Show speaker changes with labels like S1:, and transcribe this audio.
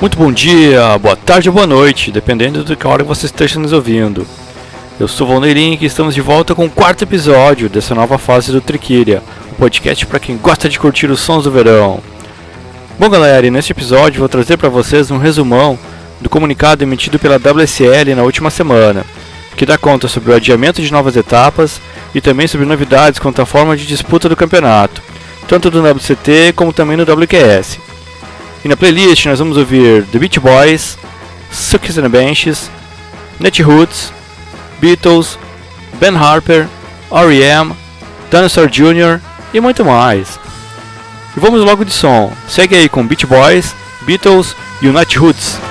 S1: Muito bom dia, boa tarde ou boa noite, dependendo do que hora você esteja nos ouvindo. Eu sou o Valnei Link e estamos de volta com o quarto episódio dessa nova fase do Triquíria, um podcast para quem gosta de curtir os sons do verão. Bom galera, e neste episódio vou trazer para vocês um resumão do comunicado emitido pela WSL na última semana, que dá conta sobre o adiamento de novas etapas e também sobre novidades quanto à forma de disputa do campeonato, tanto do WCT como também no WQS. E na playlist nós vamos ouvir The Beach Boys, Sucks and Benches, Netroots, Beatles, Ben Harper, R.E.M., Dinosaur Jr. e muito mais. E vamos logo de som. Segue aí com Beach Boys, Beatles e o Netroots.